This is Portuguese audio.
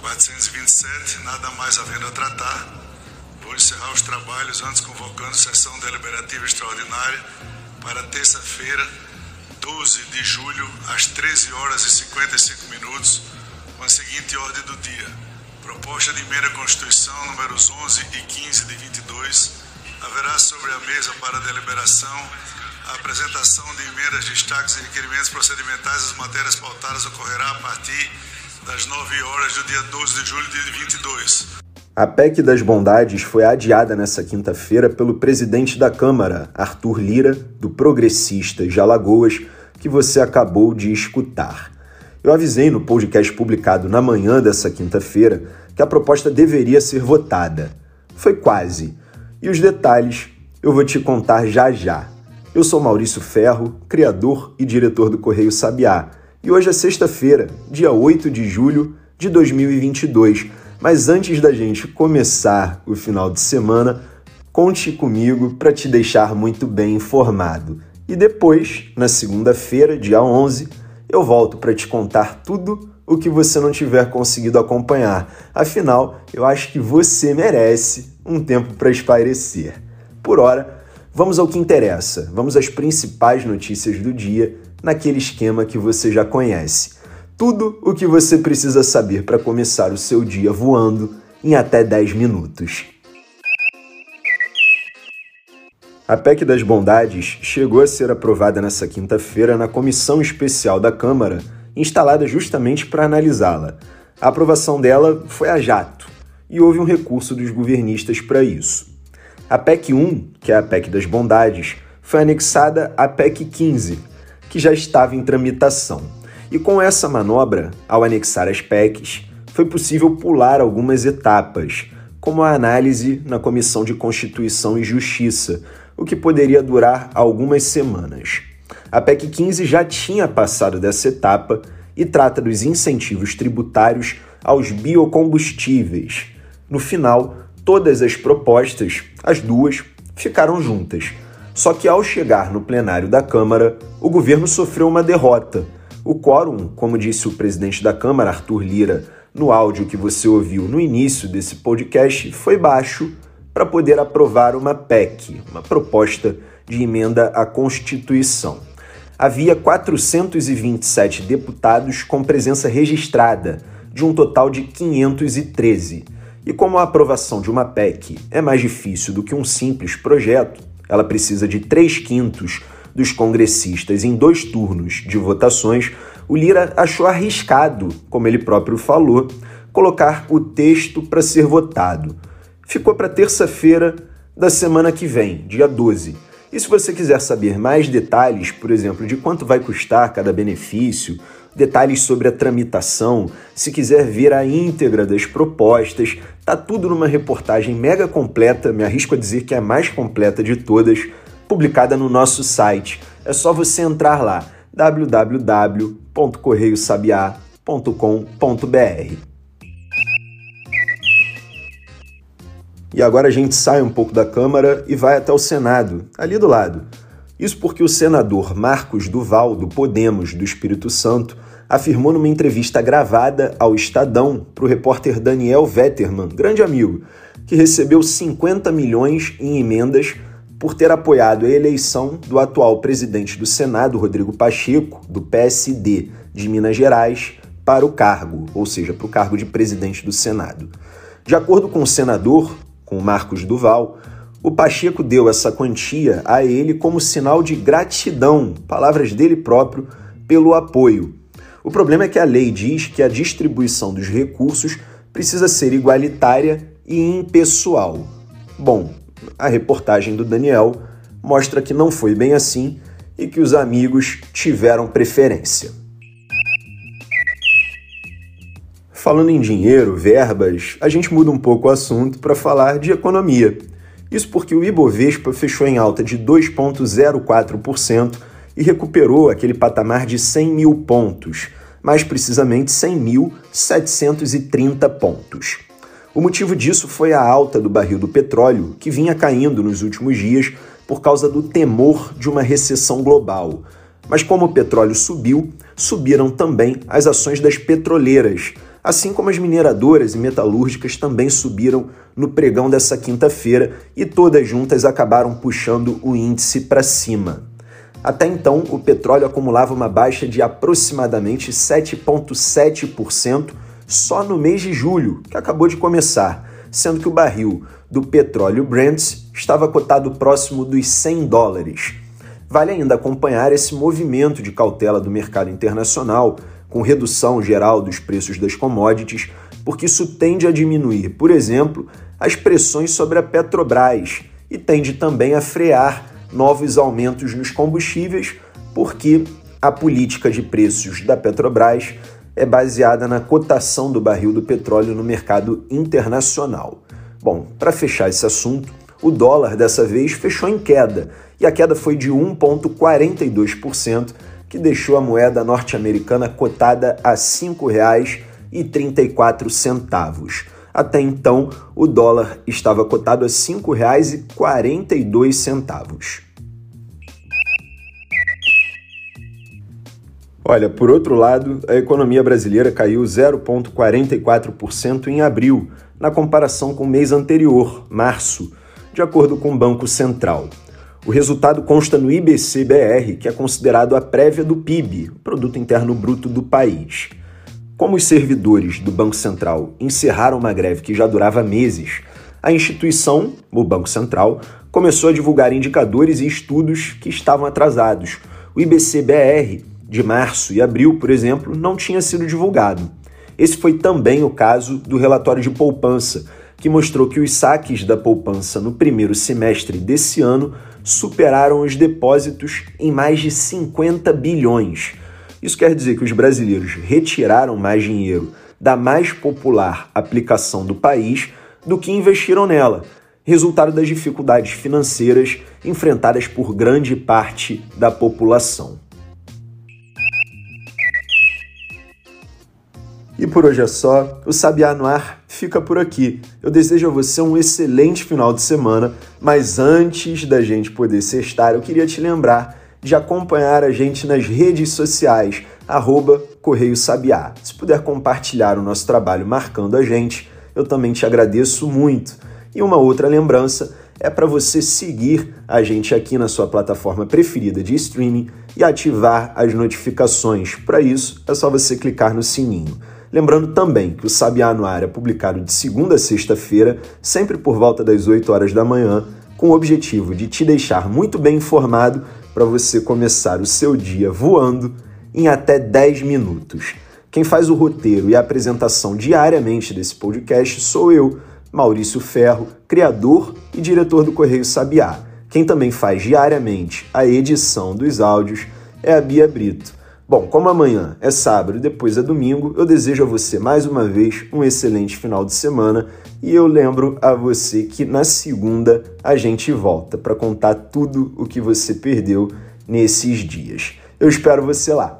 na Câmara hoje. 427, nada mais havendo a tratar. Vou encerrar os trabalhos antes convocando sessão deliberativa extraordinária para terça-feira, 12 de julho, às 13 horas e 55 minutos, com a seguinte ordem do dia: proposta de emenda à Constituição números 11 e 15 de 22. Haverá sobre a mesa para deliberação a apresentação de emendas, destaques e requerimentos procedimentais das matérias pautadas ocorrerá a partir das 9 horas do dia 12 de julho de 22. A PEC das Bondades foi adiada nesta quinta-feira pelo presidente da Câmara, Arthur Lira, do Progressistas de Alagoas, que você acabou de escutar. Eu avisei no podcast publicado na manhã dessa quinta-feira que a proposta deveria ser votada. Foi quase. E os detalhes eu vou te contar já já. Eu sou Maurício Ferro, criador e diretor do Correio Sabiá, e hoje é sexta-feira, dia 8 de julho de 2022. Mas antes da gente começar o final de semana, conte comigo para te deixar muito bem informado. E depois, na segunda-feira, dia 11, eu volto para te contar tudo o que você não tiver conseguido acompanhar. Afinal, eu acho que você merece um tempo para espairecer. Por hora, Vamos ao que interessa, vamos às principais notícias do dia, naquele esquema que você já conhece. Tudo o que você precisa saber para começar o seu dia voando em até 10 minutos. A PEC das Bondades chegou a ser aprovada nesta quinta-feira na comissão especial da Câmara, instalada justamente para analisá-la. A aprovação dela foi a jato e houve um recurso dos governistas para isso. A PEC 1, que é a PEC das bondades, foi anexada à PEC 15, que já estava em tramitação. E com essa manobra, ao anexar as PECs, foi possível pular algumas etapas, como a análise na Comissão de Constituição e Justiça, o que poderia durar algumas semanas. A PEC 15 já tinha passado dessa etapa e trata dos incentivos tributários aos biocombustíveis. No final, todas as propostas, as duas, ficaram juntas. Só que ao chegar no plenário da Câmara, o governo sofreu uma derrota. O quórum, como disse o presidente da Câmara, Arthur Lira, no áudio que você ouviu no início desse podcast, foi baixo para poder aprovar uma PEC, uma proposta de emenda à Constituição. Havia 427 deputados com presença registrada, de um total de 513. E como a aprovação de uma PEC é mais difícil do que um simples projeto, ela precisa de 3 quintos dos congressistas em dois turnos de votações, o Lira achou arriscado, como ele próprio falou, colocar o texto para ser votado. Ficou para terça-feira da semana que vem, dia 12. E se você quiser saber mais detalhes, por exemplo, de quanto vai custar cada benefício, detalhes sobre a tramitação, se quiser ver a íntegra das propostas, tá tudo numa reportagem mega completa, me arrisco a dizer que é a mais completa de todas, publicada no nosso site. É só você entrar lá www.correiosabiá.com.br. E agora a gente sai um pouco da Câmara e vai até o Senado, ali do lado. Isso porque o senador Marcos Duval, do Podemos do Espírito Santo, afirmou numa entrevista gravada ao Estadão para o repórter Daniel Vetterman, grande amigo, que recebeu 50 milhões em emendas por ter apoiado a eleição do atual presidente do Senado, Rodrigo Pacheco, do PSD de Minas Gerais, para o cargo, ou seja, para o cargo de presidente do Senado. De acordo com o senador, com Marcos Duval, o Pacheco deu essa quantia a ele como sinal de gratidão, palavras dele próprio, pelo apoio. O problema é que a lei diz que a distribuição dos recursos precisa ser igualitária e impessoal. Bom, a reportagem do Daniel mostra que não foi bem assim e que os amigos tiveram preferência. Falando em dinheiro, verbas, a gente muda um pouco o assunto para falar de economia. Isso porque o Ibovespa fechou em alta de 2,04% e recuperou aquele patamar de 100 mil pontos, mais precisamente 100.730 pontos. O motivo disso foi a alta do barril do petróleo, que vinha caindo nos últimos dias por causa do temor de uma recessão global. Mas como o petróleo subiu, subiram também as ações das petroleiras, assim como as mineradoras e metalúrgicas também subiram no pregão dessa quinta-feira e todas juntas acabaram puxando o índice para cima. Até então, o petróleo acumulava uma baixa de aproximadamente 7,7% só no mês de julho, que acabou de começar, sendo que o barril do petróleo Brent estava cotado próximo dos 100 dólares. Vale ainda acompanhar esse movimento de cautela do mercado internacional, com redução geral dos preços das commodities, porque isso tende a diminuir, por exemplo, as pressões sobre a Petrobras e tende também a frear novos aumentos nos combustíveis, porque a política de preços da Petrobras é baseada na cotação do barril do petróleo no mercado internacional. Bom, para fechar esse assunto, o dólar dessa vez fechou em queda e a queda foi de 1,42%, que deixou a moeda norte-americana cotada a R$ 5,34. Até então, o dólar estava cotado a R$ 5,42. Olha, por outro lado, a economia brasileira caiu 0,44% em abril, na comparação com o mês anterior, março, de acordo com o Banco Central. O resultado consta no IBC-BR, que é considerado a prévia do PIB, Produto Interno Bruto do país. Como os servidores do Banco Central encerraram uma greve que já durava meses, a instituição, o Banco Central, começou a divulgar indicadores e estudos que estavam atrasados. O IBC-BR de março e abril, por exemplo, não tinha sido divulgado. Esse foi também o caso do relatório de poupança, que mostrou que os saques da poupança no primeiro semestre desse ano superaram os depósitos em mais de 50 bilhões. Isso quer dizer que os brasileiros retiraram mais dinheiro da mais popular aplicação do país do que investiram nela, resultado das dificuldades financeiras enfrentadas por grande parte da população. E por hoje é só. O Sabiá no Ar fica por aqui. Eu desejo a você um excelente final de semana, mas antes da gente poder sextar, eu queria te lembrar de acompanhar a gente nas redes sociais, arroba Correio Sabiá. Se puder compartilhar o nosso trabalho marcando a gente, eu também te agradeço muito. E uma outra lembrança é para você seguir a gente aqui na sua plataforma preferida de streaming e ativar as notificações. Para isso, é só você clicar no sininho. Lembrando também que o Sabiá no Ar é publicado de segunda a sexta-feira, sempre por volta das 8 horas da manhã, com o objetivo de te deixar muito bem informado para você começar o seu dia voando em até 10 minutos. Quem faz o roteiro e a apresentação diariamente desse podcast sou eu, Maurício Ferro, criador e diretor do Correio Sabiá. Quem também faz diariamente a edição dos áudios é a Bia Brito. Bom, como amanhã é sábado e depois é domingo, eu desejo a você mais uma vez um excelente final de semana e eu lembro a você que na segunda a gente volta para contar tudo o que você perdeu nesses dias. Eu espero você lá.